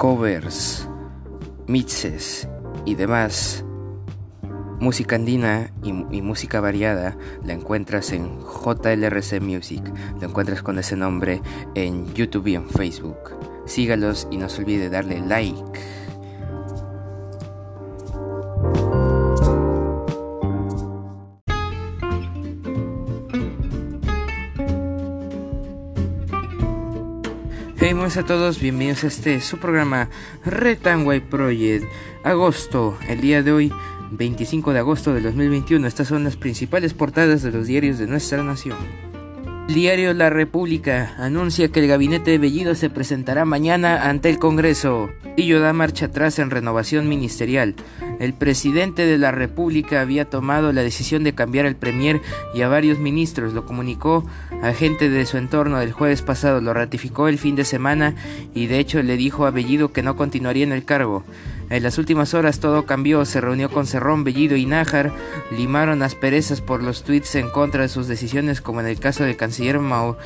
covers, mixes y demás música andina y, música variada la encuentras en JLRC Music. Lo encuentras con ese nombre en YouTube y en Facebook. Sígalos y no se olvide darle like. Buenas a todos, bienvenidos a este su programa Retanway Project. Agosto, el día de hoy, 25 de agosto de 2021. Estas son las principales portadas de los diarios de nuestra nación. Diario La República anuncia que el gabinete de Bellido se presentará mañana ante el Congreso. Tillo da marcha atrás en renovación ministerial. El presidente de la República había tomado la decisión de cambiar al premier y a varios ministros. Lo comunicó a gente de su entorno el jueves pasado. Lo ratificó el fin de semana y de hecho le dijo a Bellido que no continuaría en el cargo. En las últimas horas todo cambió, se reunió con Cerrón, Bellido y Nájar, limaron asperezas por los tweets en contra de sus decisiones como en el caso del canciller Maur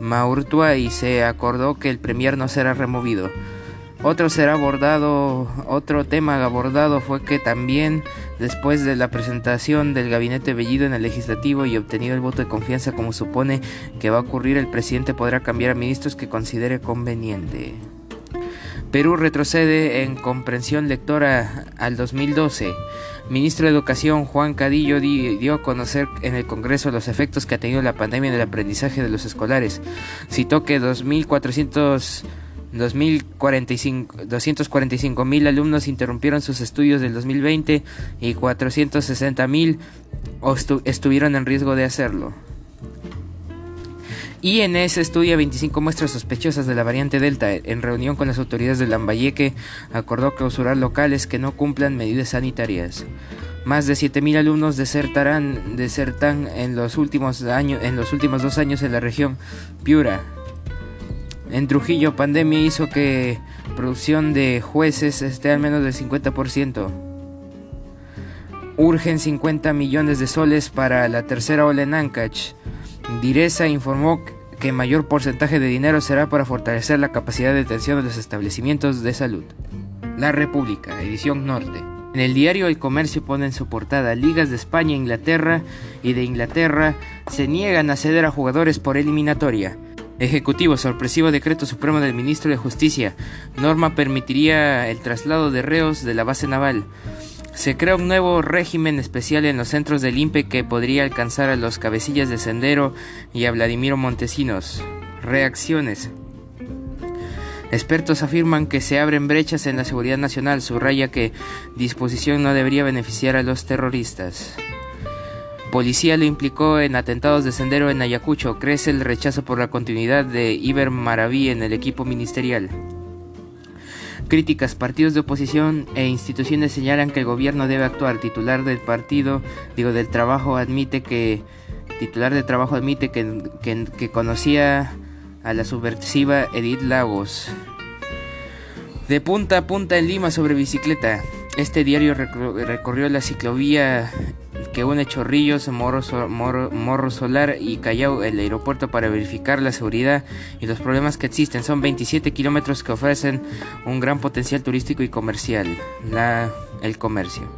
Maurtua y se acordó que el premier no será removido. Otro será abordado, otro tema abordado fue que también después de la presentación del gabinete Bellido en el legislativo y obtenido el voto de confianza como supone que va a ocurrir, el presidente podrá cambiar a ministros que considere conveniente. Perú retrocede en comprensión lectora al 2012. Ministro de Educación Juan Cadillo dio a conocer en el Congreso los efectos que ha tenido la pandemia en el aprendizaje de los escolares. Citó que 2.400 245 mil alumnos interrumpieron sus estudios del 2020 y 460 mil estuvieron en riesgo de hacerlo. INS estudia 25 muestras sospechosas de la variante Delta. En reunión con las autoridades de Lambayeque, acordó clausurar locales que no cumplan medidas sanitarias. Más de 7.000 alumnos desertarán, desertan en los últimos años, en los últimos dos años en la región Piura. En Trujillo, pandemia hizo que producción de jueces esté al menos del 50%. Urgen 50 millones de soles para la tercera ola en Ancash. Direza informó que mayor porcentaje de dinero será para fortalecer la capacidad de atención de los establecimientos de salud. La República, edición norte. En el diario El Comercio pone en su portada ligas de España, Inglaterra y de Inglaterra se niegan a ceder a jugadores por eliminatoria. Ejecutivo, sorpresivo decreto supremo del ministro de Justicia. Norma permitiría el traslado de reos de la base naval. Se crea un nuevo régimen especial en los centros del INPE que podría alcanzar a los cabecillas de Sendero y a Vladimiro Montesinos. Reacciones. Expertos afirman que se abren brechas en la seguridad nacional, subraya que disposición no debería beneficiar a los terroristas. Policía lo implicó en atentados de sendero en Ayacucho. Crece el rechazo por la continuidad de Iber Maraví en el equipo ministerial. Críticas, partidos de oposición e instituciones señalan que el gobierno debe actuar. Titular del partido, digo, del trabajo admite que titular de trabajo admite que, que, que conocía a la subversiva Edith Lagos. De punta a punta en Lima sobre bicicleta. Este diario recorrió la ciclovía que une Chorrillos, Morro, Morro, Solar y Callao, el aeropuerto, para verificar la seguridad y los problemas que existen. Son 27 kilómetros que ofrecen un gran potencial turístico y comercial. El comercio.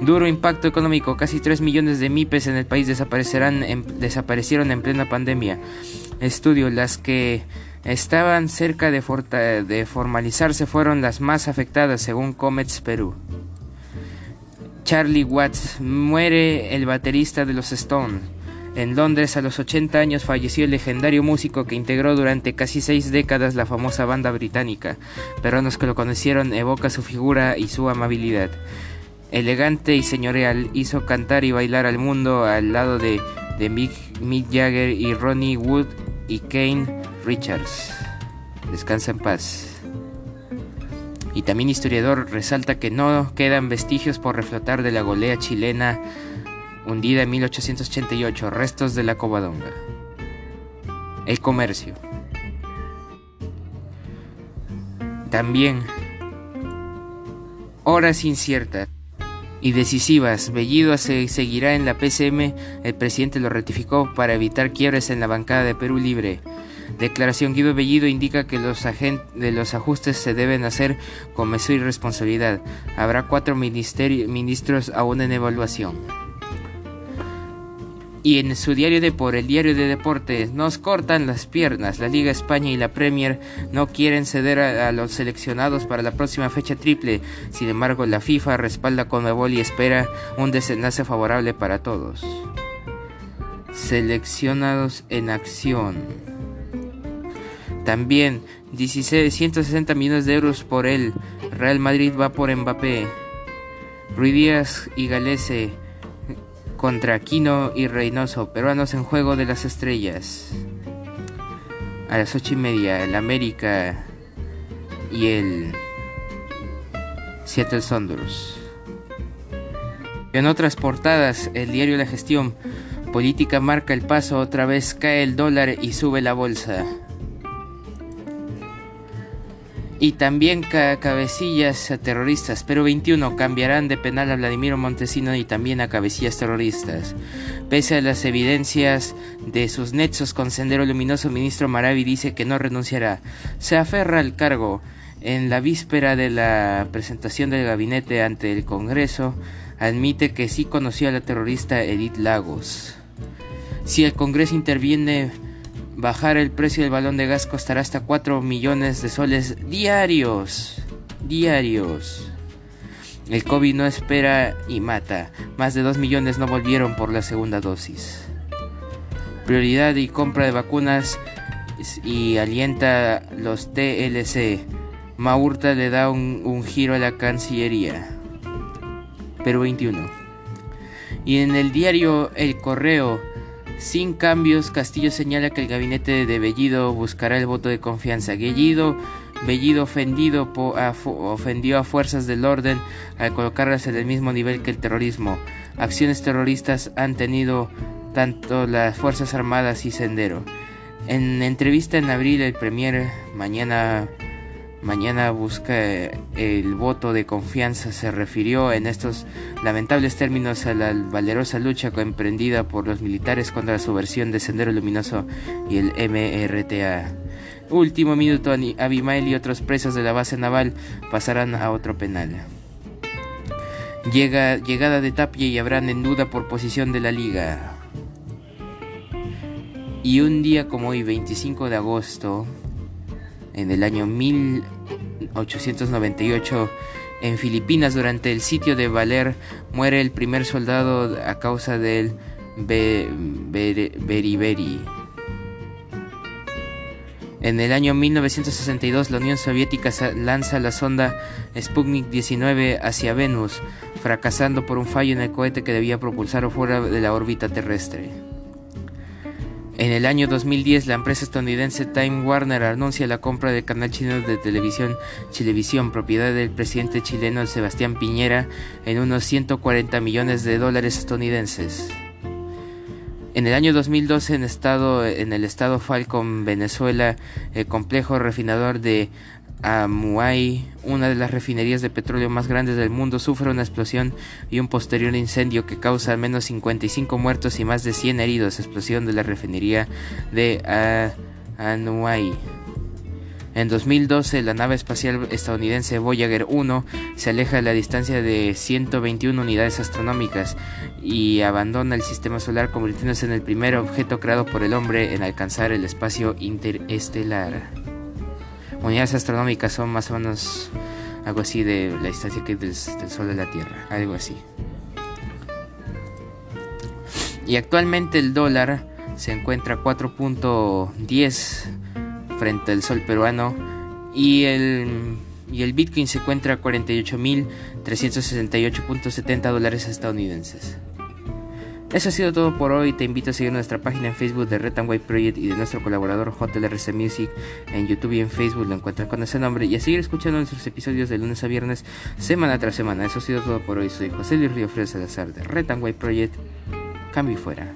Duro impacto económico. Casi 3 millones de MIPES en el país desaparecerán desaparecieron en plena pandemia. Estudio. Las que estaban cerca de, de formalizarse fueron las más afectadas según Comets Perú. Charlie Watts muere el baterista de los Stones. En Londres, a los 80 años, falleció el legendario músico que integró durante casi seis décadas la famosa banda británica. Peruanos que lo conocieron evoca su figura y su amabilidad. Elegante y señorial, hizo cantar y bailar al mundo al lado de, de Mick, Mick Jagger y Ronnie Wood y Kane Richards. Descansa en paz. Y también historiador resalta que no quedan vestigios por reflotar de la golea chilena hundida en 1888, restos de la Covadonga. El comercio. También horas inciertas y decisivas. Bellido se seguirá en la PCM, el presidente lo ratificó para evitar quiebres en la bancada de Perú Libre. Declaración Guido Bellido indica que los, de los ajustes se deben hacer con mesura y responsabilidad. Habrá cuatro ministros aún en evaluación. Y en su diario de por el diario de deportes, nos cortan las piernas. La Liga España y la Premier no quieren ceder a, los seleccionados para la próxima fecha triple. Sin embargo, la FIFA respalda con Conmebol y espera un desenlace favorable para todos. Seleccionados en acción. También 16, 160 millones de euros por él. Real Madrid va por Mbappé. Ruiz Díaz y Galese contra Aquino y Reynoso, peruanos en juego de las estrellas. A las ocho y media, el América y el Seattle Sounders. En otras portadas, el diario La Gestión, política marca el paso, otra vez cae el dólar y sube la bolsa. Y también cabecillas terroristas, pero 21 cambiarán de penal a Vladimiro Montesino y también a cabecillas terroristas. Pese a las evidencias de sus nexos con Sendero Luminoso, ministro Maravi dice que no renunciará. Se aferra al cargo. En la víspera de la presentación del gabinete ante el Congreso, admite que sí conoció a la terrorista Edith Lagos. Si el Congreso interviene Bajar el precio del balón de gas costará hasta 4 millones de soles diarios. Diarios. El COVID no espera y mata. Más de 2 millones no volvieron por la segunda dosis. Prioridad y compra de vacunas y alienta los TLC. Maurta le da un, giro a la Cancillería. Perú 21. Y en el diario El Correo sin cambios, Castillo señala que el gabinete de Bellido buscará el voto de confianza. Bellido, Bellido ofendido ofendió a fuerzas del orden al colocarlas en el mismo nivel que el terrorismo. Acciones terroristas han tenido tanto las Fuerzas Armadas y Sendero. En entrevista en abril, el Premier mañana mañana busca el voto de confianza. Se refirió en estos lamentables términos a la valerosa lucha emprendida por los militares contra la subversión de Sendero Luminoso y el MRTA. Último minuto, Abimael y otros presos de la base naval pasarán a otro penal. Llega, llegada de Tapia y habrán en duda por posición de la liga. Y un día como hoy, 25 de agosto, en el año 1898 en Filipinas durante el sitio de Valer muere el primer soldado a causa del beriberi. En el año 1962 la Unión Soviética lanza la sonda Sputnik 19 hacia Venus, fracasando por un fallo en el cohete que debía propulsarlo fuera de la órbita terrestre. En el año 2010, la empresa estadounidense Time Warner anuncia la compra del canal chino de televisión Chilevisión, propiedad del presidente chileno Sebastián Piñera, en unos 140 millones de dólares estadounidenses. En el año 2012, en, estado, en el estado Falcon, Venezuela, el complejo refinador de Amuay, una de las refinerías de petróleo más grandes del mundo, sufre una explosión y un posterior incendio que causa al menos 55 muertos y más de 100 heridos. Explosión de la refinería de Amuay. En 2012, la nave espacial estadounidense Voyager 1 se aleja a la distancia de 121 unidades astronómicas y abandona el sistema solar convirtiéndose en el primer objeto creado por el hombre en alcanzar el espacio interestelar unidades astronómicas son más o menos algo así de la distancia que del, del Sol de la Tierra, algo así. Y actualmente el dólar se encuentra a 4.10 frente al sol peruano y el, y el Bitcoin se encuentra a 48.368.70 dólares estadounidenses. Eso ha sido todo por hoy. Te invito a seguir nuestra página en Facebook de Red White Project y de nuestro colaborador JLRC Music en YouTube y en Facebook. Lo encuentras con ese nombre. Y a seguir escuchando nuestros episodios de lunes a viernes, semana tras semana. Eso ha sido todo por hoy. Soy José Luis Río Salazar de Red White Project. Cambio y fuera.